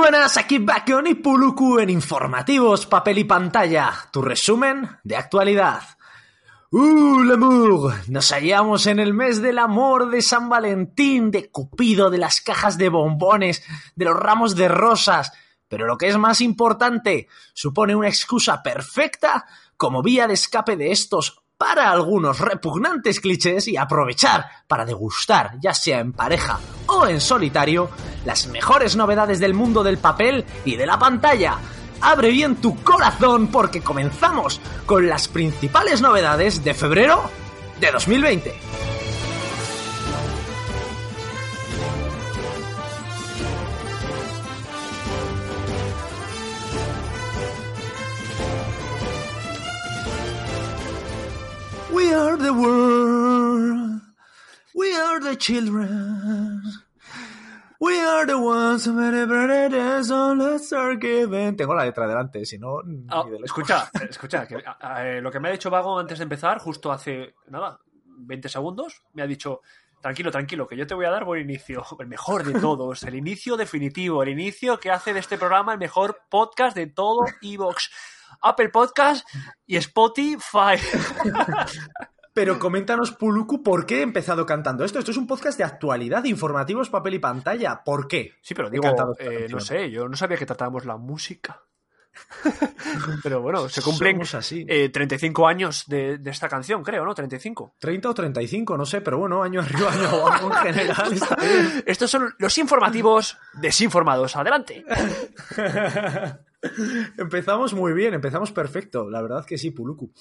buenas, aquí Bacon y Puluku en Informativos, Papel y Pantalla, tu resumen de actualidad. ¡Uh, l'amour! Nos hallamos en el mes del amor de San Valentín, de Cupido, de las cajas de bombones, de los ramos de rosas. Pero lo que es más importante, supone una excusa perfecta como vía de escape de estos para algunos repugnantes clichés y aprovechar para degustar, ya sea en pareja o en solitario, las mejores novedades del mundo del papel y de la pantalla. Abre bien tu corazón porque comenzamos con las principales novedades de febrero de 2020. We are the world. We are the children. We are the ones who celebrate it, so let's start giving. Tengo la letra delante, si no. lejos. escucha, escucha, que, a- a- eh, lo que me ha dicho Vago antes de empezar, justo hace, nada, 20 segundos, me ha dicho, tranquilo, tranquilo, que yo te voy a dar buen inicio, el mejor de todos, el inicio definitivo, el inicio que hace de este programa el mejor podcast de todo Evox, Apple Podcast y Spotify. Pero coméntanos, Puluku, ¿por qué he empezado cantando esto? Esto es un podcast de actualidad, informativos, papel y pantalla. ¿Por qué? Sí, pero He digo, eh, no sé, yo no sabía que tratábamos la música. pero bueno, se cumplen así. eh, 35 años de, de esta canción, creo, ¿no? 35. 30 o 35, no sé, pero bueno, año arriba, año abajo en general. está bien. Estos son los informativos desinformados. Adelante. Empezamos muy bien, empezamos perfecto. La verdad que sí, Puluku.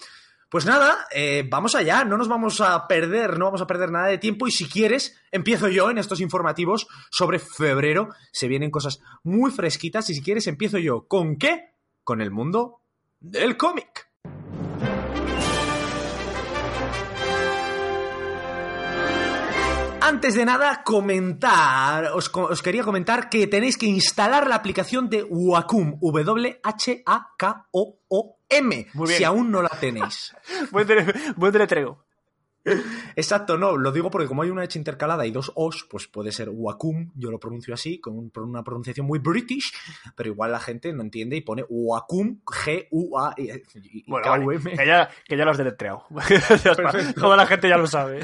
Pues nada, eh, vamos allá, no nos vamos a perder, no vamos a perder nada de tiempo y si quieres, empiezo yo en estos informativos sobre febrero. Se vienen cosas muy fresquitas y si quieres, empiezo yo. ¿Con qué? Con el mundo del cómic. Antes de nada, comentar, os, quería comentar que tenéis que instalar la aplicación de Wacom, W-H-A-K-O-O-M, si aún no la tenéis. Buen, deletreo. Exacto, no, lo digo porque como hay una H intercalada y dos O's, pues puede ser Wacom, yo lo pronuncio así, con un- una pronunciación muy british, pero igual la gente no entiende y pone Wacom, G-U-A y Bueno, vale, que, ya, que ya lo has deletreado. Toda la gente ya lo sabe.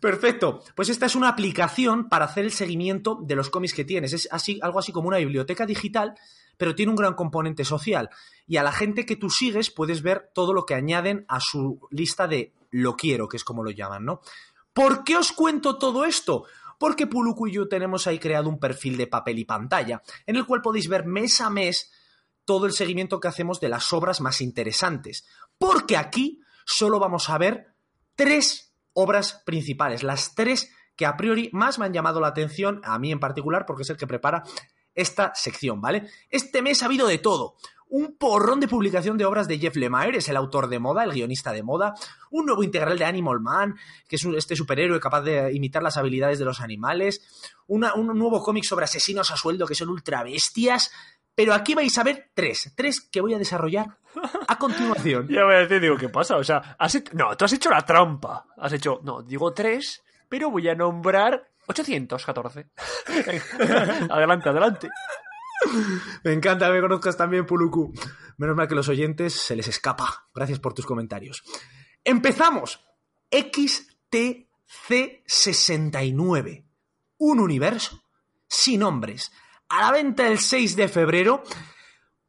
Perfecto. Pues esta es una aplicación para hacer el seguimiento de los cómics que tienes. Es así, algo así como una biblioteca digital, pero tiene un gran componente social. Y a la gente que tú sigues puedes ver todo lo que añaden a su lista de lo quiero, que es como lo llaman, ¿no? ¿Por qué os cuento todo esto? Porque Puluku y yo tenemos ahí creado un perfil de papel y pantalla, en el cual podéis ver mes a mes todo el seguimiento que hacemos de las obras más interesantes. Porque aquí solo vamos a ver tres obras principales, las tres que a priori más me han llamado la atención, a mí en particular, porque es el que prepara esta sección, ¿vale? Este mes ha habido de todo. Un porrón de publicación de obras de Jeff Lemire, es el autor de moda, el guionista de moda, un nuevo integral de Animal Man, que es un- este superhéroe capaz de imitar las habilidades de los animales, una- un nuevo cómic sobre asesinos a sueldo que son ultra bestias, pero aquí vais a ver tres, tres que voy a desarrollar a continuación. Ya voy a decir, digo, ¿qué pasa? O sea, has hecho- no, tú has hecho la trampa. Has hecho, no, digo tres, pero voy a nombrar 814. adelante, adelante. Me encanta que me conozcas también, Puluku. Menos mal que los oyentes se les escapa. Gracias por tus comentarios. Empezamos. XTC69. Un universo sin nombres. A la venta el 6 de febrero.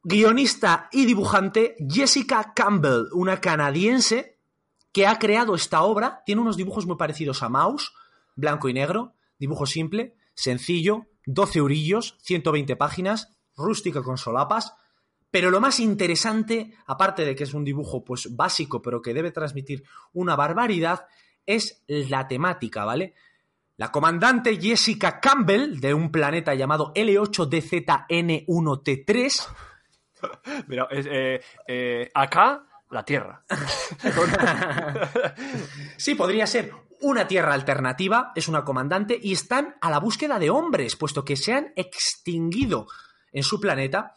Guionista y dibujante Jessica Campbell, una canadiense que ha creado esta obra. Tiene unos dibujos muy parecidos a Mouse, blanco y negro, dibujo simple, sencillo, 12 eurillos, 120 páginas, rústico con solapas. Pero lo más interesante, aparte de que es un dibujo pues básico, pero que debe transmitir una barbaridad, es la temática, ¿vale? La comandante Jessica Campbell, de un planeta llamado L8DZN1T3, Mira, es, eh, eh, acá, la Tierra. Sí, podría ser una tierra alternativa, es una comandante, y están a la búsqueda de hombres, puesto que se han extinguido en su planeta.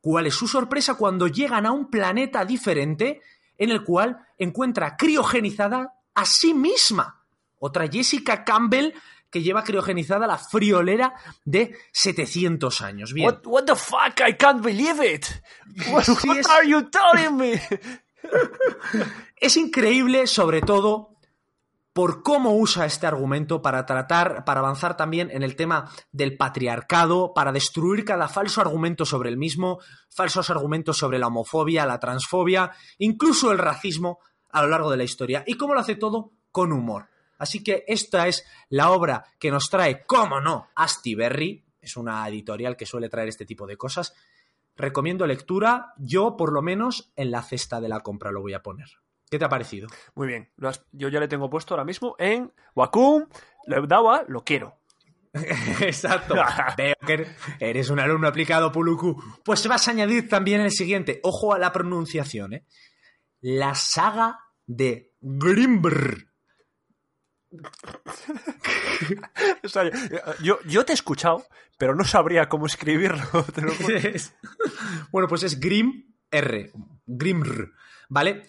¿Cuál es su sorpresa cuando llegan a un planeta diferente en el cual encuentra criogenizada a sí misma? Otra Jessica Campbell que lleva criogenizada la friolera de 700 años. Bien. What, what the fuck? I can't believe it. What, Sí, what es- are you telling me? Es increíble, sobre todo, por cómo usa este argumento para tratar, para avanzar también en el tema del patriarcado, para destruir cada falso argumento sobre el mismo, falsos argumentos sobre la homofobia, la transfobia, incluso el racismo a lo largo de la historia. Y cómo lo hace todo con humor. Así que esta es la obra que nos trae, cómo no, Asti Berry. Es una editorial que suele traer este tipo de cosas. Recomiendo lectura. Yo, por lo menos, en la cesta de la compra lo voy a poner. ¿Qué te ha parecido? Muy bien, has- yo ya le tengo puesto ahora mismo en Wacom, lo lo quiero. Exacto. Veo que eres un alumno aplicado, Puluku. Pues vas a añadir también el siguiente. Ojo a la pronunciación, ¿eh? La saga de Grimbr. O sea, yo, yo te he escuchado, pero no sabría cómo escribirlo. te lo bueno, pues es Grim R. Grimr. ¿Vale?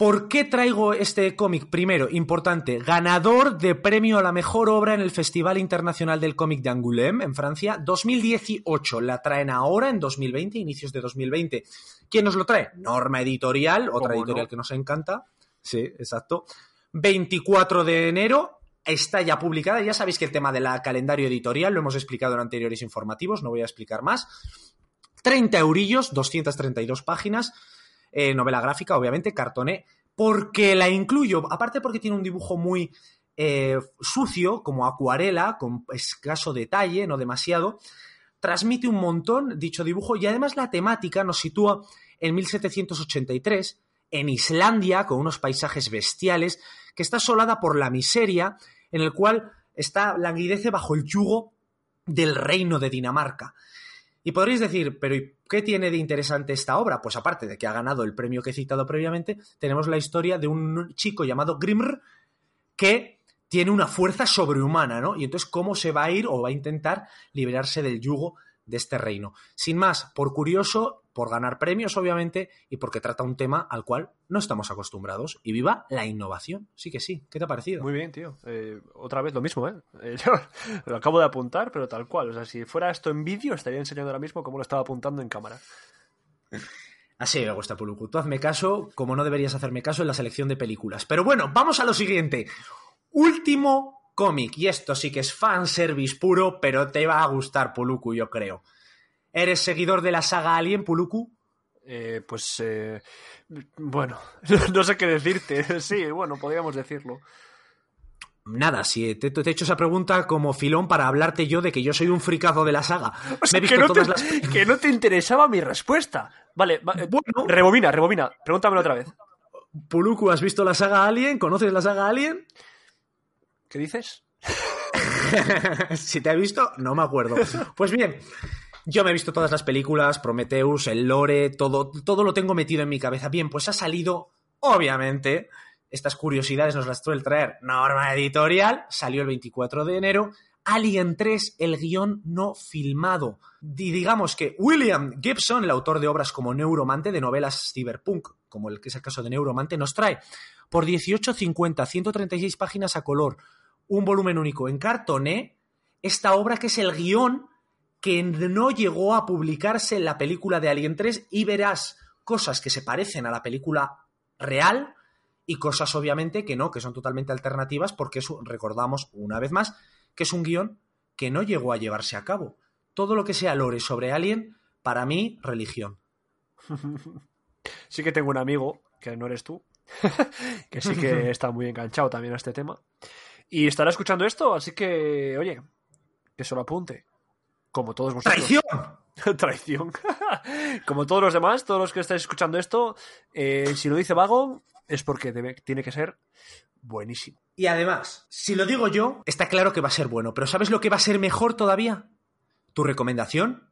¿Por qué traigo este cómic? Primero, importante, ganador de premio a la mejor obra en el Festival Internacional del Cómic de Angoulême, en Francia, 2018. La traen ahora, en 2020, inicios de 2020. ¿Quién nos lo trae? Norma Editorial, otra ¿Cómo editorial no? que nos encanta. Sí, exacto. 24 de enero. Está ya publicada. Ya sabéis que el tema del calendario editorial lo hemos explicado en anteriores informativos, no voy a explicar más. 30 eurillos, 232 páginas, eh, novela gráfica, obviamente, cartoné, porque la incluyo, aparte porque tiene un dibujo muy eh, sucio, como acuarela, con escaso detalle, no demasiado, transmite un montón dicho dibujo y además la temática nos sitúa en 1783, en Islandia, con unos paisajes bestiales, que está asolada por la miseria, en el cual está languidece bajo el yugo del reino de Dinamarca. Y podréis decir, pero ¿y qué tiene de interesante esta obra? Pues aparte de que ha ganado el premio que he citado previamente, tenemos la historia de un chico llamado Grimr que tiene una fuerza sobrehumana, ¿no? Y entonces cómo se va a ir o va a intentar liberarse del yugo de este reino. Sin más, por curioso, por ganar premios, obviamente, y porque trata un tema al cual no estamos acostumbrados. Y viva la innovación. Sí que sí. ¿Qué te ha parecido? Muy bien, tío. Eh, otra vez lo mismo, ¿eh? Eh, Yo lo acabo de apuntar, pero tal cual. O sea, si fuera esto en vídeo, estaría enseñando ahora mismo cómo lo estaba apuntando en cámara. Así me gusta, Puluku. Tú hazme caso, como no deberías hacerme caso en la selección de películas. Pero bueno, vamos a lo siguiente. Último cómic. Y esto sí que es fanservice puro, pero te va a gustar, Puluku, yo creo. ¿Eres seguidor de la saga Alien, Puluku? Eh, pues, eh, bueno, no sé qué decirte. Sí, bueno, podríamos decirlo. Nada, si te, te he hecho esa pregunta como filón para hablarte yo de que yo soy un fricazo de la saga. O sea, Me he que, no te, todas las... que no te interesaba mi respuesta. Vale, va- eh, Bueno. rebobina, rebobina. Pregúntamelo otra vez. Puluku, ¿has visto la saga Alien? ¿Conoces la saga Alien? ¿Qué dices? si te he visto, no me acuerdo. Pues bien, yo me he visto todas las películas, Prometheus, el lore, todo, todo lo tengo metido en mi cabeza. Bien, pues ha salido, obviamente, estas curiosidades nos las suele traer Norma Editorial, salió el 24 de enero. Alien 3, el guion no filmado. Y digamos que William Gibson, el autor de obras como Neuromante, de novelas cyberpunk, como el que es el caso de Neuromante, nos trae por 18.50, 136 páginas a color, un volumen único en cartoné, esta obra que es el guion que no llegó a publicarse en la película de Alien 3 y verás cosas que se parecen a la película real y cosas obviamente que no, que son totalmente alternativas porque es, recordamos una vez más que es un guion que no llegó a llevarse a cabo. Todo lo que sea lore sobre Alien, para mí, religión. Sí que tengo un amigo, que no eres tú, que sí que está muy enganchado también a este tema. Y estará escuchando esto, así que, oye, que se lo apunte. Como todos vosotros. ¡Traición! Traición. Como todos los demás, todos los que estáis escuchando esto, eh, si lo dice Vago, es porque debe- tiene que ser buenísimo. Y además, si lo digo yo, está claro que va a ser bueno, pero ¿sabes lo que va a ser mejor todavía? Tu recomendación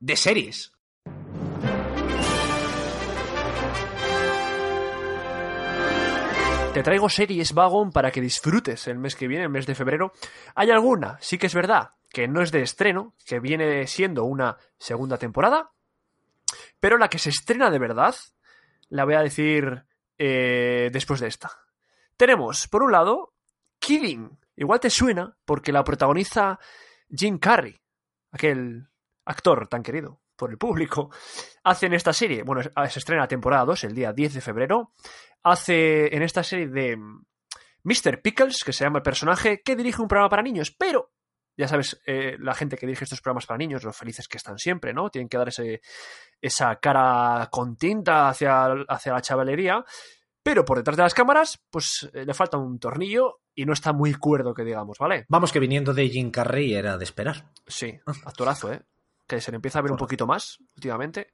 de series. Te traigo series Vagon para que disfrutes el mes que viene, el mes de febrero. Hay alguna, sí que es verdad, que no es de estreno, que viene siendo una segunda temporada, pero la que se estrena de verdad, la voy a decir eh, después de esta. Tenemos, por un lado, Killing igual te suena porque la protagoniza Jim Carrey, aquel actor tan querido por el público, hace en esta serie, bueno, se estrena temporada 2 el día 10 de febrero, hace en esta serie de Mr. Pickles, que se llama el personaje, que dirige un programa para niños, pero ya sabes, eh, la gente que dirige estos programas para niños, los felices que están siempre, ¿no? Tienen que dar ese, esa cara con tinta hacia, hacia la chavalería, pero por detrás de las cámaras, pues eh, le falta un tornillo y no está muy cuerdo, que digamos, ¿vale? Vamos, que viniendo de Jim Carrey era de esperar. Sí, actorazo, ¿eh? Que se le empieza a ver un poquito más últimamente.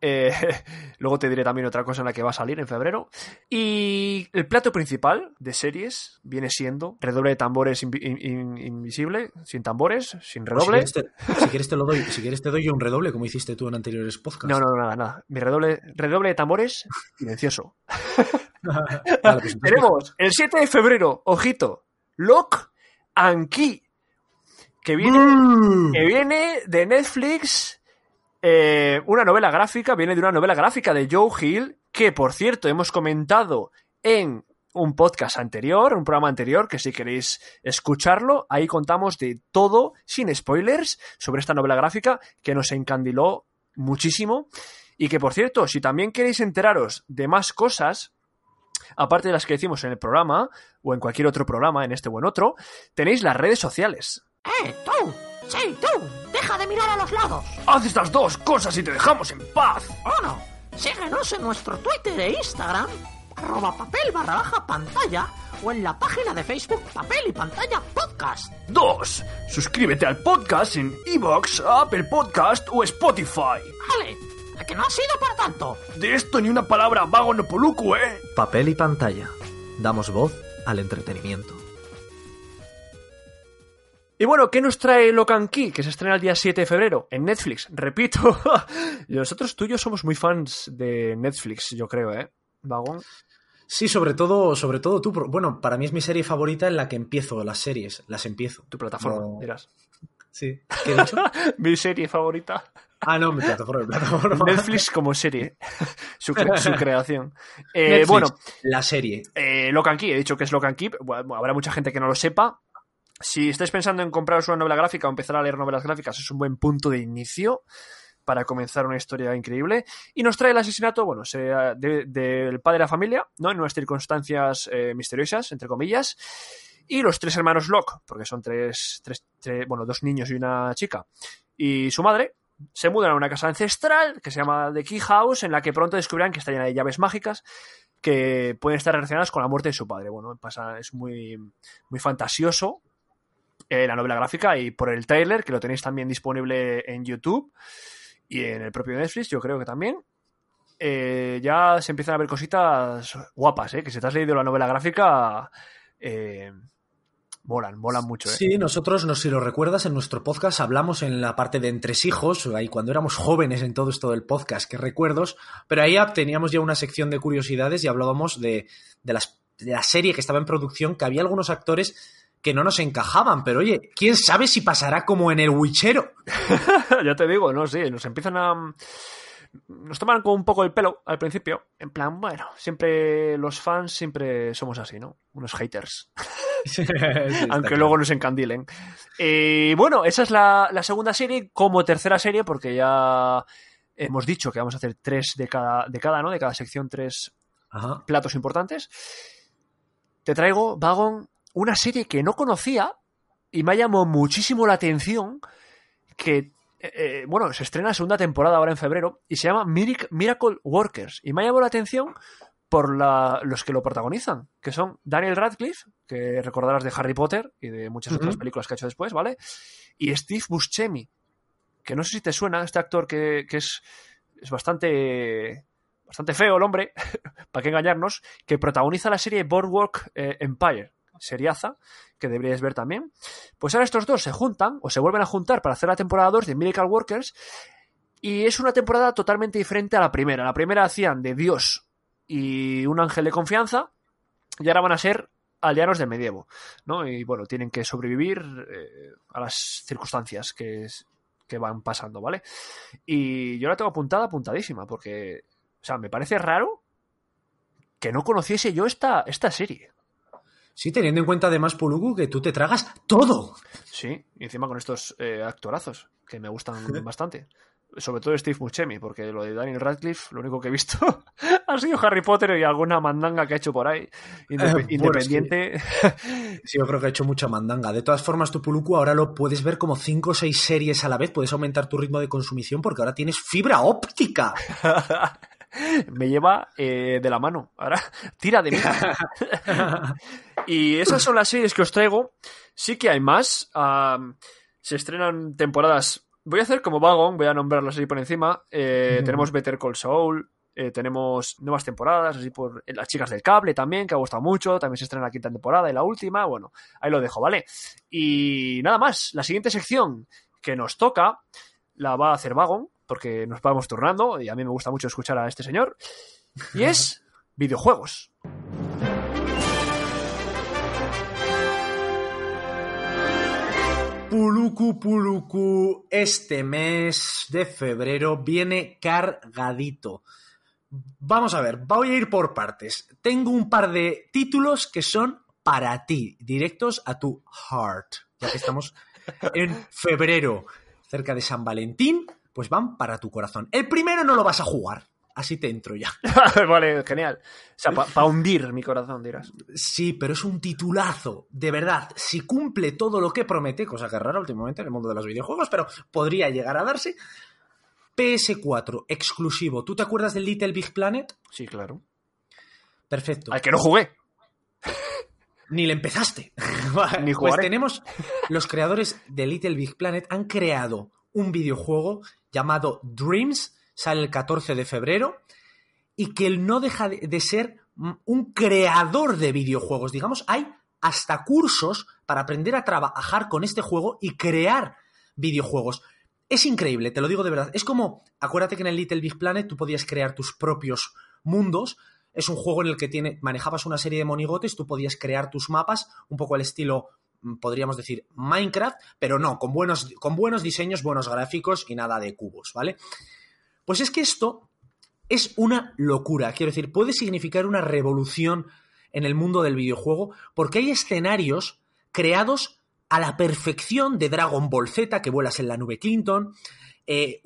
Eh, luego te diré también otra cosa en la que va a salir en febrero. Y el plato principal de series viene siendo redoble de tambores invisible, sin tambores, sin redoble. Si quieres, te, lo doy, si quieres te doy yo un redoble, como hiciste tú en anteriores podcasts. No, no, nada, nada. Mi redoble, redoble de tambores silencioso. Pues Tenemos el 7 de febrero, ojito, Lock and Key, que viene, mm. que viene de Netflix eh, una novela gráfica, viene de una novela gráfica de Joe Hill, que por cierto hemos comentado en un podcast anterior, un programa anterior, que si queréis escucharlo, ahí contamos de todo, sin spoilers, sobre esta novela gráfica que nos encandiló muchísimo. Y que por cierto, si también queréis enteraros de más cosas, aparte de las que decimos en el programa, o en cualquier otro programa, en este o en otro, tenéis las redes sociales. ¡Eh, tú! ¡Sí, tú! ¡Deja de mirar a los lados! Haz estas dos cosas y te dejamos en paz. Uno, síguenos en nuestro Twitter e Instagram, arroba papel barra baja pantalla, o en la página de Facebook Papel y Pantalla Podcast. Dos, suscríbete al podcast en Evox, Apple Podcast o Spotify. Vale, que no ha sido por tanto. De esto ni una palabra vago no poluco, ¿eh? Papel y Pantalla. Damos voz al entretenimiento. Y bueno, ¿qué nos trae Locan Key? Que se estrena el día 7 de febrero en Netflix. Repito, nosotros tú y yo somos muy fans de Netflix, yo creo, ¿eh? Vagón. Sí, sobre todo, sobre todo tú. Bueno, para mí es mi serie favorita en la que empiezo las series. Las empiezo. Tu plataforma, dirás. Sí. ¿Qué he dicho? mi serie favorita. Ah, no, mi plataforma, plataforma. Netflix como serie. su, creación. Eh, bueno. La serie. Eh, Locan Key, he dicho que es Locan Key. Bueno, habrá mucha gente que no lo sepa. Si estáis pensando en compraros una novela gráfica o empezar a leer novelas gráficas, es un buen punto de inicio para comenzar una historia increíble. Y nos trae el asesinato, bueno, del padre de la familia, ¿no? En unas circunstancias eh, misteriosas, entre comillas. Y los tres hermanos Locke, porque son tres, tres, bueno, dos niños y una chica. Y su madre, se mudan a una casa ancestral que se llama The Key House, en la que pronto descubrirán que está llena de llaves mágicas que pueden estar relacionadas con la muerte de su padre. Bueno, pasa, es muy, muy fantasioso eh, la novela gráfica y por el trailer, que lo tenéis también disponible en YouTube y en el propio Netflix, yo creo que también. Eh, ya se empiezan a ver cositas guapas, ¿eh? que si te has leído la novela gráfica, eh, molan, molan mucho. ¿eh? Sí, nosotros, no, si lo recuerdas, en nuestro podcast hablamos en la parte de entresijos, ahí cuando éramos jóvenes en todo esto del podcast, qué recuerdos, pero ahí teníamos ya una sección de curiosidades y hablábamos de, de, las, de la serie que estaba en producción, que había algunos actores que no nos encajaban, pero oye, quién sabe si pasará como en el Wichero. ya te digo, no sé, nos empiezan a nos toman con un poco el pelo al principio. En plan, bueno, siempre los fans siempre somos así, ¿no? Unos haters. Aunque luego nos encandilen. Y bueno, esa es la, segunda serie como tercera serie, porque ya hemos dicho que vamos a hacer tres de cada, de cada ¿no? De cada sección, tres platos importantes. Te traigo, Vagon, una serie que no conocía y me ha llamado muchísimo la atención que, eh, eh, bueno, se estrena la segunda temporada ahora en febrero y se llama Miracle Workers. Y me ha llamado la atención por los que lo protagonizan, que son Daniel Radcliffe, que recordarás de Harry Potter y de muchas otras películas que ha hecho después, ¿vale? Y Steve Buscemi, que no sé si te suena, este actor que, es, es bastante bastante feo el hombre, para qué engañarnos, que protagoniza la serie Boardwalk eh, Empire, seriaza, que deberíais ver también. Pues ahora estos dos se juntan, o se vuelven a juntar para hacer la temporada 2 de Miracle Workers, y es una temporada totalmente diferente a la primera. La primera hacían de Dios y un ángel de confianza, y ahora van a ser aldeanos del medievo, ¿no? Y bueno, tienen que sobrevivir eh, a las circunstancias que, que van pasando, ¿vale? Y yo la tengo apuntada, apuntadísima, porque, o sea, me parece raro que no conociese yo esta, esta serie. Sí, teniendo en cuenta además, Puluku, que tú te tragas todo. Sí, y encima con estos eh, actorazos, que me gustan bastante. Sobre todo Steve Buscemi, porque lo de Daniel Radcliffe, lo único que he visto ha sido Harry Potter y alguna mandanga que ha hecho por ahí. Indep- Eh, bueno, independiente. Sí, yo creo que ha hecho mucha mandanga. De todas formas, tu Puluku ahora lo puedes ver como 5 o 6 series a la vez. Puedes aumentar tu ritmo de consumición porque ahora tienes fibra óptica. me lleva eh, de la mano. Ahora, tira de mí. y esas son las series que os traigo. Sí que hay más. Se estrenan temporadas. Voy a hacer como Vagon, voy a nombrarlas así por encima. Eh. Tenemos Better Call Saul. eh, tenemos nuevas temporadas, así por Las Chicas del Cable también, que ha gustado mucho. También se estrena la quinta temporada y la última. Bueno, ahí lo dejo, ¿vale? Y nada más. La siguiente sección que nos toca la va a hacer Vagon, porque nos vamos turnando y a mí me gusta mucho escuchar a este señor. Y es videojuegos. Puluku Puluku, este mes de febrero viene cargadito. Vamos a ver, voy a ir por partes. Tengo un par de títulos que son para ti, directos a tu heart. Ya que estamos en febrero, cerca de San Valentín, pues van para tu corazón. El primero no lo vas a jugar, así te entro ya. vale, genial. O sea, para hundir mi corazón, dirás. Sí, pero es un titulazo, de verdad. Si cumple todo lo que promete, cosa que es rara últimamente en el mundo de los videojuegos, pero podría llegar a darse. PS4, exclusivo. ¿Tú te acuerdas del Little Big Planet? Sí, claro. Perfecto. Al que no jugué. Ni le empezaste. Ni pues jugaré. tenemos, los creadores de Little Big Planet han creado un videojuego llamado Dreams, sale el 14 de febrero, y que no deja de, ser un creador de videojuegos. Digamos, hay hasta cursos para aprender a trabajar con este juego y crear videojuegos. Es increíble, te lo digo de verdad. Es como, acuérdate que en el Little Big Planet tú podías crear tus propios mundos. Es un juego en el que tiene, manejabas una serie de monigotes, tú podías crear tus mapas, un poco al estilo, podríamos decir, Minecraft, pero no, con buenos, con buenos diseños, buenos gráficos y nada de cubos, ¿vale? Pues es que esto es una locura, quiero decir, puede significar una revolución en el mundo del videojuego, porque hay escenarios creados a la perfección de Dragon Ball Z, que vuelas en la nube Clinton. eh,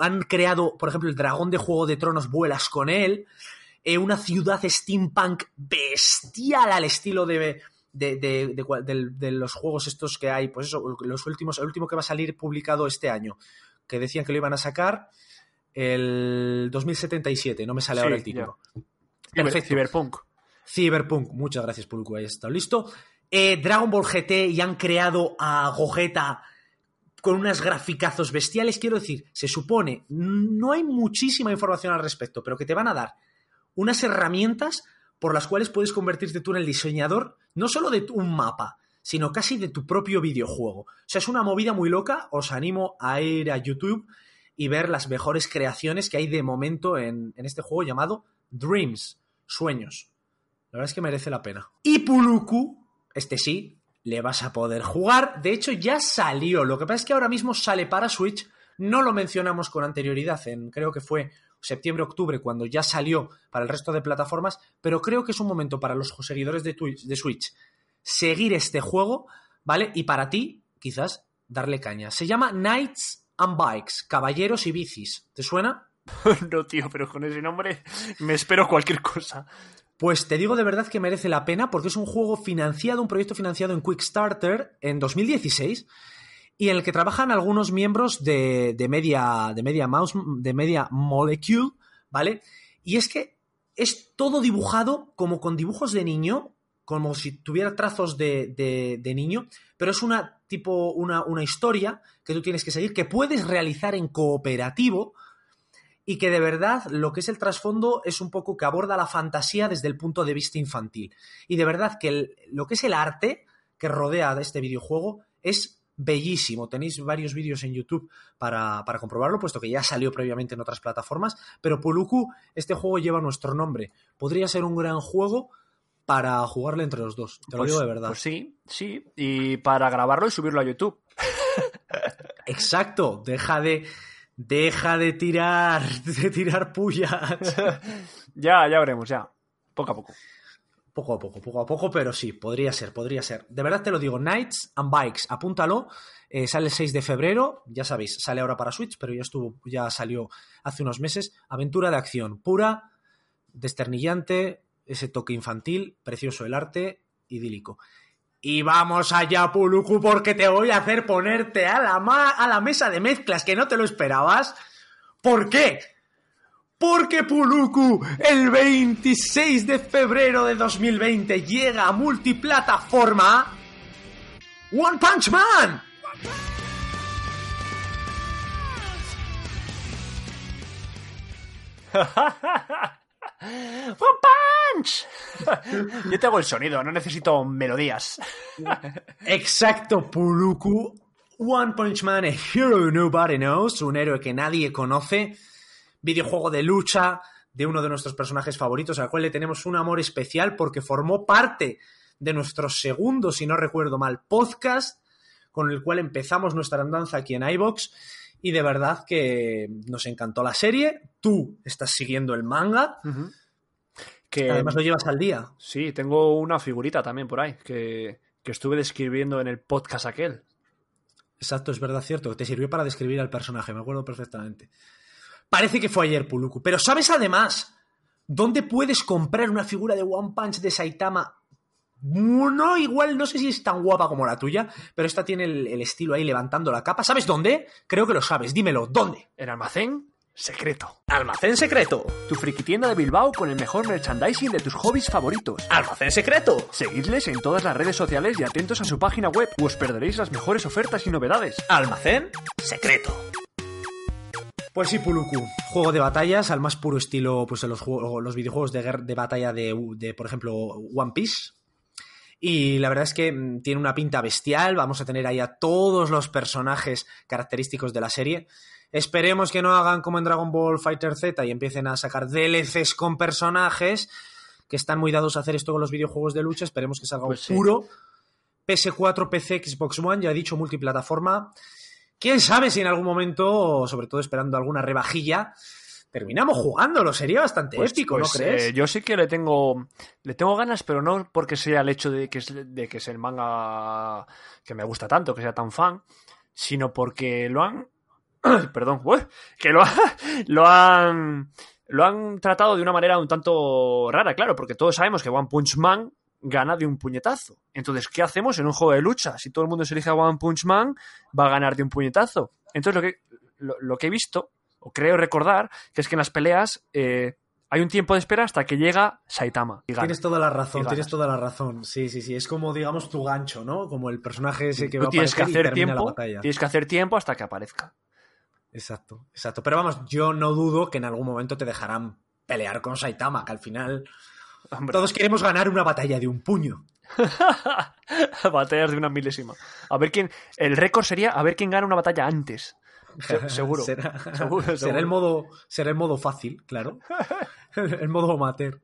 han creado, por ejemplo, el dragón de Juego de Tronos, vuelas con él. eh, una ciudad steampunk bestial al estilo de, de, de- de de los juegos estos que hay. Pues eso, los últimos, el último que va a salir publicado este año, que decían que lo iban a sacar el 2077, no me sale Sí, ahora el título. Ciber-. Cyberpunk. Cyberpunk, muchas gracias, Puluku, ahí está listo. Eh, Dragon Ball GT y han creado a Gogeta con unas graficazos bestiales. Quiero decir, se supone, no hay muchísima información al respecto, pero que te van a dar unas herramientas por las cuales puedes convertirte tú en el diseñador, no solo de un mapa, sino casi de tu propio videojuego. O sea, es una movida muy loca. Os animo a ir a YouTube y ver las mejores creaciones que hay de momento en, en este juego llamado Dreams, Sueños. La verdad es que merece la pena. Y Puluku, este sí, le vas a poder jugar. De hecho, ya salió. Lo que pasa es que ahora mismo sale para Switch. No lo mencionamos con anterioridad, en creo que fue septiembre-octubre, cuando ya salió para el resto de plataformas. Pero creo que es un momento para los seguidores de, Twitch, de Switch seguir este juego, ¿vale? Y para ti, quizás, darle caña. Se llama Knights and Bikes, Caballeros y Bicis. ¿Te suena? no, tío, pero con ese nombre me espero cualquier cosa. Pues te digo de verdad que merece la pena porque es un juego financiado, un proyecto financiado en Quickstarter en 2016 y en el que trabajan algunos miembros de, de Media, de, Media Mouse, de Media Molecule, ¿vale? Y es que es todo dibujado como con dibujos de niño, como si tuviera trazos de, de- de niño, pero es una tipo, una, una historia que tú tienes que seguir, que puedes realizar en cooperativo, y que de verdad lo que es el trasfondo es un poco que aborda la fantasía desde el punto de vista infantil. Y de verdad que el- lo que es el arte que rodea de este videojuego es bellísimo. Tenéis varios vídeos en YouTube para, para comprobarlo, puesto que ya salió previamente en otras plataformas. Pero Puluku, este juego lleva nuestro nombre. Podría ser un gran juego para jugarle entre los dos. Te lo Pues- digo de verdad. Pues sí, sí. Y para grabarlo y subirlo a YouTube. Exacto. Deja de. Deja de tirar. De tirar pullas. ya, ya veremos, ya. Poco a poco. Poco a poco, poco a poco, pero sí, podría ser, podría ser. De verdad te lo digo, Knights and Bikes, apúntalo. eh, sale el 6 de febrero, ya sabéis, sale ahora para Switch, pero ya estuvo, ya salió hace unos meses. Aventura de acción pura, desternillante, ese toque infantil, precioso el arte, idílico. Y vamos allá, Puluku, porque te voy a hacer ponerte a la, ma- a la mesa de mezclas, que no te lo esperabas. ¿Por qué? Porque Puluku, el 26 de febrero de 2020, llega a multiplataforma One Punch Man. ¡One Punch! Yo te hago el sonido, no necesito melodías. Exacto, Puluku. One Punch Man, a hero nobody knows, un héroe que nadie conoce. Videojuego de lucha de uno de nuestros personajes favoritos, al cual le tenemos un amor especial porque formó parte de nuestro segundo, si no recuerdo mal, podcast con el cual empezamos nuestra andanza aquí en iBox. Y de verdad que nos encantó la serie. Tú estás siguiendo el manga. Que Además lo llevas al día. sí, tengo una figurita también por ahí que, que estuve describiendo en el podcast aquel. Exacto, es verdad, cierto. Te sirvió para describir al personaje, me acuerdo perfectamente. Parece que fue ayer, Puluku. Pero ¿sabes además dónde puedes comprar una figura de One Punch de Saitama? No, igual, no sé si es tan guapa como la tuya, pero esta tiene el, el estilo ahí levantando la capa. ¿Sabes dónde? Creo que lo sabes. Dímelo, ¿dónde? En almacén secreto. Almacén secreto. Tu friki tienda de Bilbao con el mejor merchandising de tus hobbies favoritos. Almacén secreto. Seguidles en todas las redes sociales y atentos a su página web, o os perderéis las mejores ofertas y novedades. Almacén secreto. Pues sí, Puluku. Juego de batallas al más puro estilo, pues en los, juegos- los videojuegos de, de batalla de, de, por ejemplo, One Piece. Y la verdad es que mm, tiene una pinta bestial. Vamos a tener ahí a todos los personajes característicos de la serie. Esperemos que no hagan como en Dragon Ball Fighter Z y empiecen a sacar DLCs con personajes que están muy dados a hacer esto con los videojuegos de lucha. Esperemos que salga Pues sí. un puro. PS4, PC, Xbox One, ya he dicho multiplataforma. Quién sabe si en algún momento, sobre todo esperando alguna rebajilla, terminamos jugándolo. Sería bastante Pues- épico, pues, ¿no crees? eh, yo sí que le tengo le tengo ganas, pero no porque sea el hecho de que es, de que es el manga que me gusta tanto, que sea tan fan, sino porque lo han perdón, ué, que lo, ha- lo han lo han tratado de una manera un tanto rara, claro, porque todos sabemos que One Punch Man gana de un puñetazo. Entonces, ¿qué hacemos en un juego de lucha? Si todo el mundo se elige a One Punch Man, va a ganar de un puñetazo. Entonces, lo que, lo, lo que he visto, o creo recordar, que es que en las peleas eh, hay un tiempo de espera hasta que llega Saitama. y gana. Tienes toda la razón, tienes toda la razón. Sí, sí, sí. Es como, digamos, tu gancho, ¿no? Como el personaje ese que va a tienes que y hacer tiempo, la batalla. tienes que hacer tiempo hasta que aparezca. Exacto, exacto. Pero vamos, yo no dudo que en algún momento te dejarán pelear con Saitama, que al final Hombre, todos queremos ganar una batalla de un puño. batallas de una milésima. A ver quién. El récord sería a ver quién gana una batalla antes. Se- seguro. será, Seguro, será seguro. el modo será el modo fácil, claro. el modo amateur.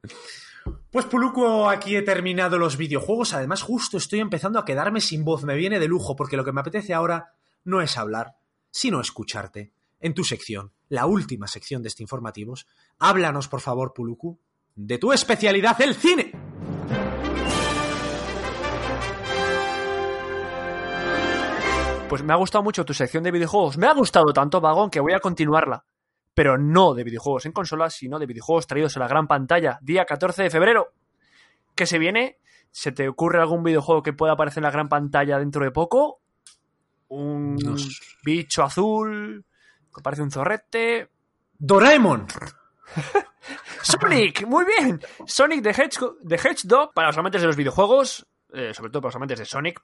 Pues Puluco, aquí he terminado los videojuegos. Además, justo estoy empezando a quedarme sin voz. Me viene de lujo, porque lo que me apetece ahora no es hablar, sino escucharte. En tu sección, la última sección de este informativos, háblanos, por favor, Puluku, de tu especialidad, el cine. Pues me ha gustado mucho tu sección de videojuegos. Me ha gustado tanto, Vagón, que voy a continuarla. Pero no de videojuegos en consolas, sino de videojuegos traídos a la gran pantalla. Día 14 de febrero. Que se viene. ¿Se te ocurre algún videojuego que pueda aparecer en la gran pantalla dentro de poco? Un bicho azul. Que parece un zorrete. Doraemon. Sonic, muy bien. Sonic the Hedgehog, the para los amantes de los videojuegos, eh, sobre todo para los amantes de Sonic.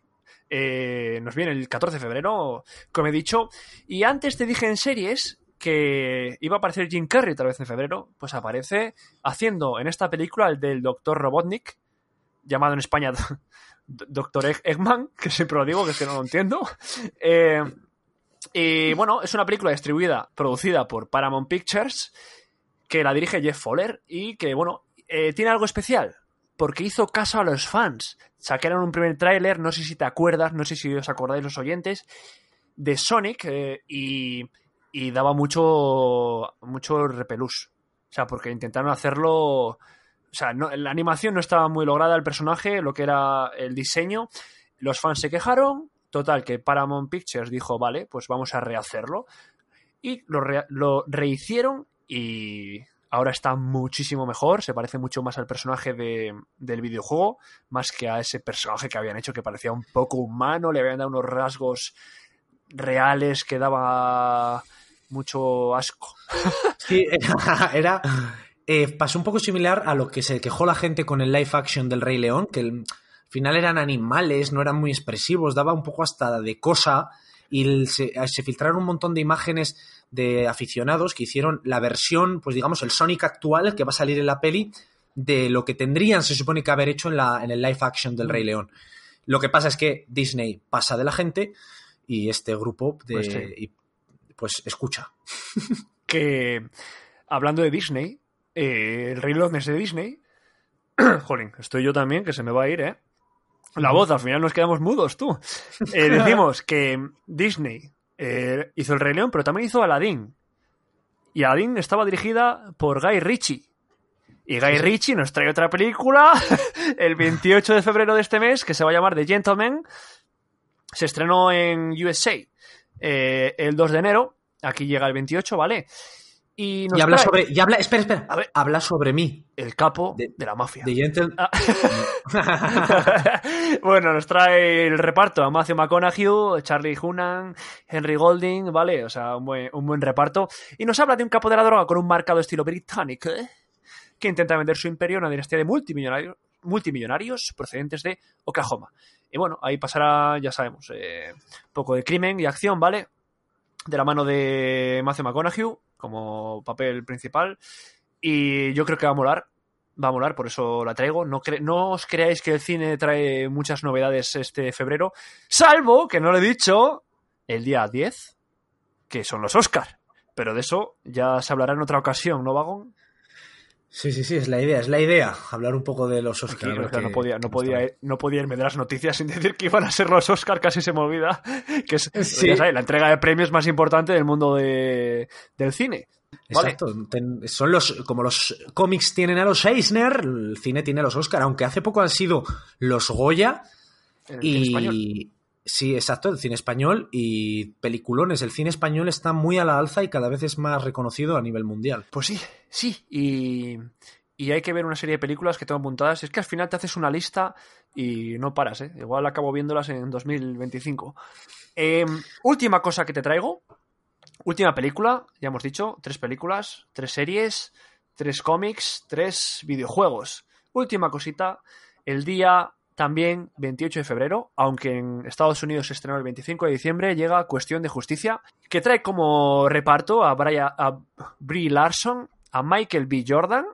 eh, nos viene el 14 de febrero, como he dicho. Y antes te dije en series que iba a aparecer Jim Carrey otra vez en febrero. Pues aparece haciendo en esta película el del Doctor Robotnik, llamado en España Doctor Egg- Eggman, que siempre lo digo, que es que no lo entiendo. Eh, y bueno, es una película distribuida, producida por Paramount Pictures, que la dirige Jeff Fowler y que, bueno, eh, tiene algo especial, porque hizo caso a los fans. Sacaron un primer tráiler, no sé si te acuerdas, no sé si os acordáis los oyentes, de Sonic eh, y, y daba mucho, mucho repelús. O sea, porque intentaron hacerlo O sea, la animación no estaba muy lograda el personaje, lo que era el diseño. Los fans se quejaron. Total, que Paramount Pictures dijo, vale, pues vamos a rehacerlo. Y lo rehicieron y ahora está muchísimo mejor. Se parece mucho más al personaje de- del videojuego, más que a ese personaje que habían hecho que parecía un poco humano. Le habían dado unos rasgos reales que daba mucho asco. Sí, era. eh, pasó un poco similar a lo que se quejó la gente con el live action del Rey León, que al final eran animales, no eran muy expresivos, daba un poco hasta de cosa. Y el- se, se filtraron un montón de imágenes de aficionados que hicieron la versión, pues digamos, el Sonic actual, el que va a salir en la peli, de lo que tendrían, se supone que haber hecho en, la, en el live action del Rey León. Lo que pasa es que Disney pasa de la gente y este grupo de, Pues sí. y, pues escucha. que hablando de Disney, eh, el Rey León es de Disney. Jolín, estoy yo también, que se me va a ir, ¿eh? La voz, al final nos quedamos mudos, tú. Eh, decimos que Disney eh, hizo el Rey León, pero también hizo Aladdin. Y Aladdin estaba dirigida por Guy Ritchie. Y Guy Ritchie nos trae otra película el 28 de febrero de este mes que se va a llamar The Gentleman. Se estrenó en USA eh, el 2 de enero. Aquí llega el 28, ¿vale? Y nos Y habla trae sobre. Y habla, espera, espera. A ver. Habla sobre mí. el capo de, de- la mafia. De Gentle. Ah. bueno, nos trae el reparto a Matthew McConaughey, Charlie Hunnam, Henry Golding, ¿vale? O sea, un buen, un buen reparto. Y nos habla de un capo de la droga con un marcado estilo británico, ¿eh? que intenta vender su imperio a una dinastía de multimillonarios, multimillonarios procedentes de Oklahoma. Y bueno, ahí pasará, ya sabemos, eh, un poco de crimen y acción, ¿vale? De la mano de Matthew McConaughey como papel principal. Y yo creo que va a molar. Va a molar, por eso la traigo. No, cre- no os creáis que el cine trae muchas novedades este febrero, salvo, que no lo he dicho, el día 10, que son los Oscar. Pero de eso ya se hablará en otra ocasión, ¿no, Vagón? Sí, sí, sí, es la idea, es la idea. Hablar un poco de los Aquí, Oscar. o sea, no, podía, no, podía, no podía irme de las noticias sin decir que iban a ser los Oscar, casi se me olvida. Que es Sí. ya sabes, la entrega de premios más importante del mundo de- del cine. Vale. Exacto. Ten- son los. Como los cómics tienen a los Eisner, el cine tiene a los Oscar, aunque hace poco han sido los Goya En y. Sí, exacto, el cine español y peliculones. El cine español está muy a la alza y cada vez es más reconocido a nivel mundial. Pues sí, sí. Y, y hay que ver una serie de películas que tengo apuntadas. Es que al final te haces una lista y no paras, ¿eh? Igual acabo viéndolas en 2025. Eh, última cosa que te traigo. Última película, ya hemos dicho, tres películas, tres series, tres cómics, tres videojuegos. Última cosita, el día también 28 de febrero, aunque en Estados Unidos se estrenó el 25 de diciembre, llega Cuestión de Justicia, que trae como reparto a, Brian, a Brie Larson, a Michael B. Jordan,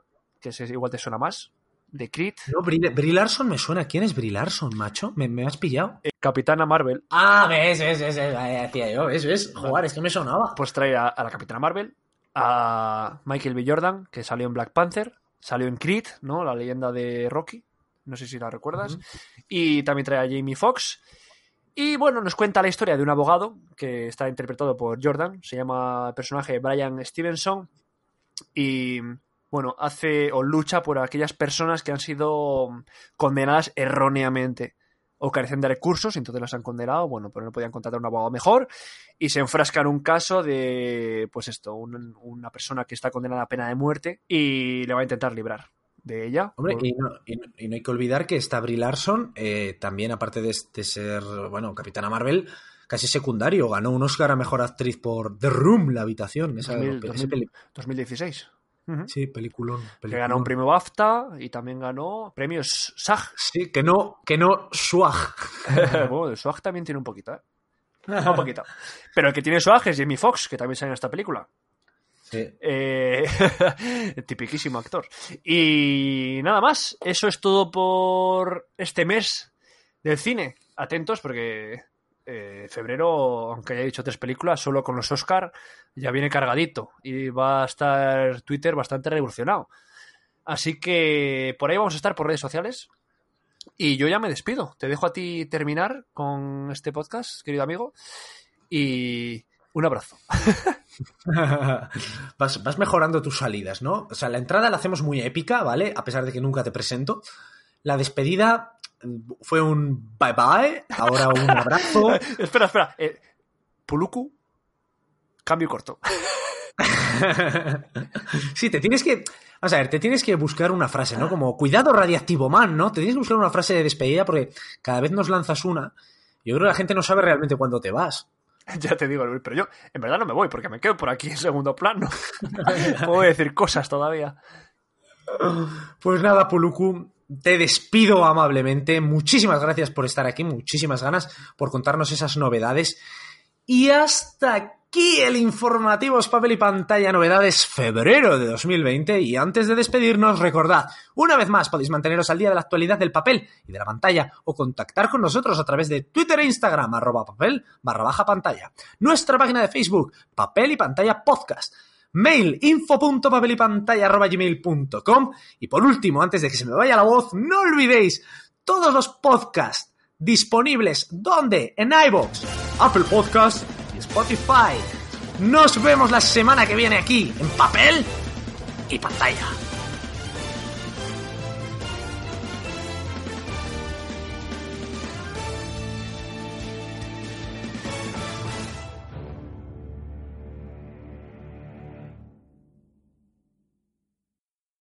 que ese igual te suena más, de Creed, No, Brie, Brie Larson me suena. ¿Quién es Brie Larson, macho? ¿Me, me has pillado? eh, Capitana Marvel, Ah, ves, ves, ves, decía yo, ves, ves. Jugar, es que me sonaba. pues trae a, a la Capitana Marvel, a Michael B. Jordan, que salió en Black Panther, salió en Creed, ¿no? La leyenda de Rocky, no sé si la recuerdas, y también trae a Jamie Foxx. Y bueno, nos cuenta la historia de un abogado que está interpretado por Jordan, se llama el personaje Brian Stevenson, y bueno, hace o lucha por aquellas personas que han sido condenadas erróneamente o carecen de recursos, entonces las han condenado, bueno, pero no podían contratar un abogado mejor. Y se enfrasca en un caso de, pues esto, un- una persona que está condenada a pena de muerte y le va a intentar librar de ella. Hombre, Por- y no, y no- y no hay que olvidar que esta Brie Larson, eh, también aparte de, de ser, bueno, Capitana Marvel, casi secundario, ganó un Oscar a Mejor Actriz por The Room, La Habitación. Esa, 2000, ese 2000, peli- 2016. Ujú. sí, peliculón, Que ganó un premio BAFTA y también ganó premios SAG. Sí, que no, que no, swag. bueno, el SWAG también tiene un poquito, ¿eh? Un poquito. Pero el que tiene SWAG es Jamie Foxx, que también sale en esta película. Eh, tipiquísimo actor. Y nada más. Eso es todo por este mes del cine. Atentos porque eh, febrero, aunque haya dicho tres películas, solo con los Oscar ya viene cargadito. Y va a estar Twitter bastante revolucionado. Así que por ahí vamos a estar por redes sociales. Y yo ya me despido. Te dejo a ti terminar con este podcast, querido amigo. Y Un abrazo. vas, vas mejorando tus salidas, ¿no? O sea, la entrada la hacemos muy épica, ¿vale? A pesar de que nunca te presento. La despedida mm, fue un bye bye, ahora un abrazo. espera, espera. Eh, Puluku, cambio corto. sí, te tienes que. Vamos a ver, te tienes que buscar una frase, ¿no? Como cuidado radiactivo man, ¿no? Te tienes que buscar una frase de despedida porque cada vez nos lanzas una. Yo creo que la gente no sabe realmente cuándo te vas. Ya te digo, Luis, pero yo en verdad no me voy porque me quedo por aquí en segundo plano. Puedo decir cosas todavía. Pues nada, Puluku, te despido amablemente. Muchísimas gracias por estar aquí, muchísimas ganas por contarnos esas novedades. Y hasta aquí el informativo es papel y pantalla novedades febrero de 2020 y antes de despedirnos recordad, una vez más podéis manteneros al día de la actualidad del papel y de la pantalla o contactar con nosotros a través de Twitter e Instagram arroba papel barra baja pantalla, nuestra página de Facebook papel y pantalla podcast, mail info.papelypantalla.gmail.com y por último, antes de que se me vaya la voz, no olvidéis todos los podcasts disponibles. Donde en iBox, Apple Podcast Spotify. Nos vemos la semana que viene aquí en papel y pantalla.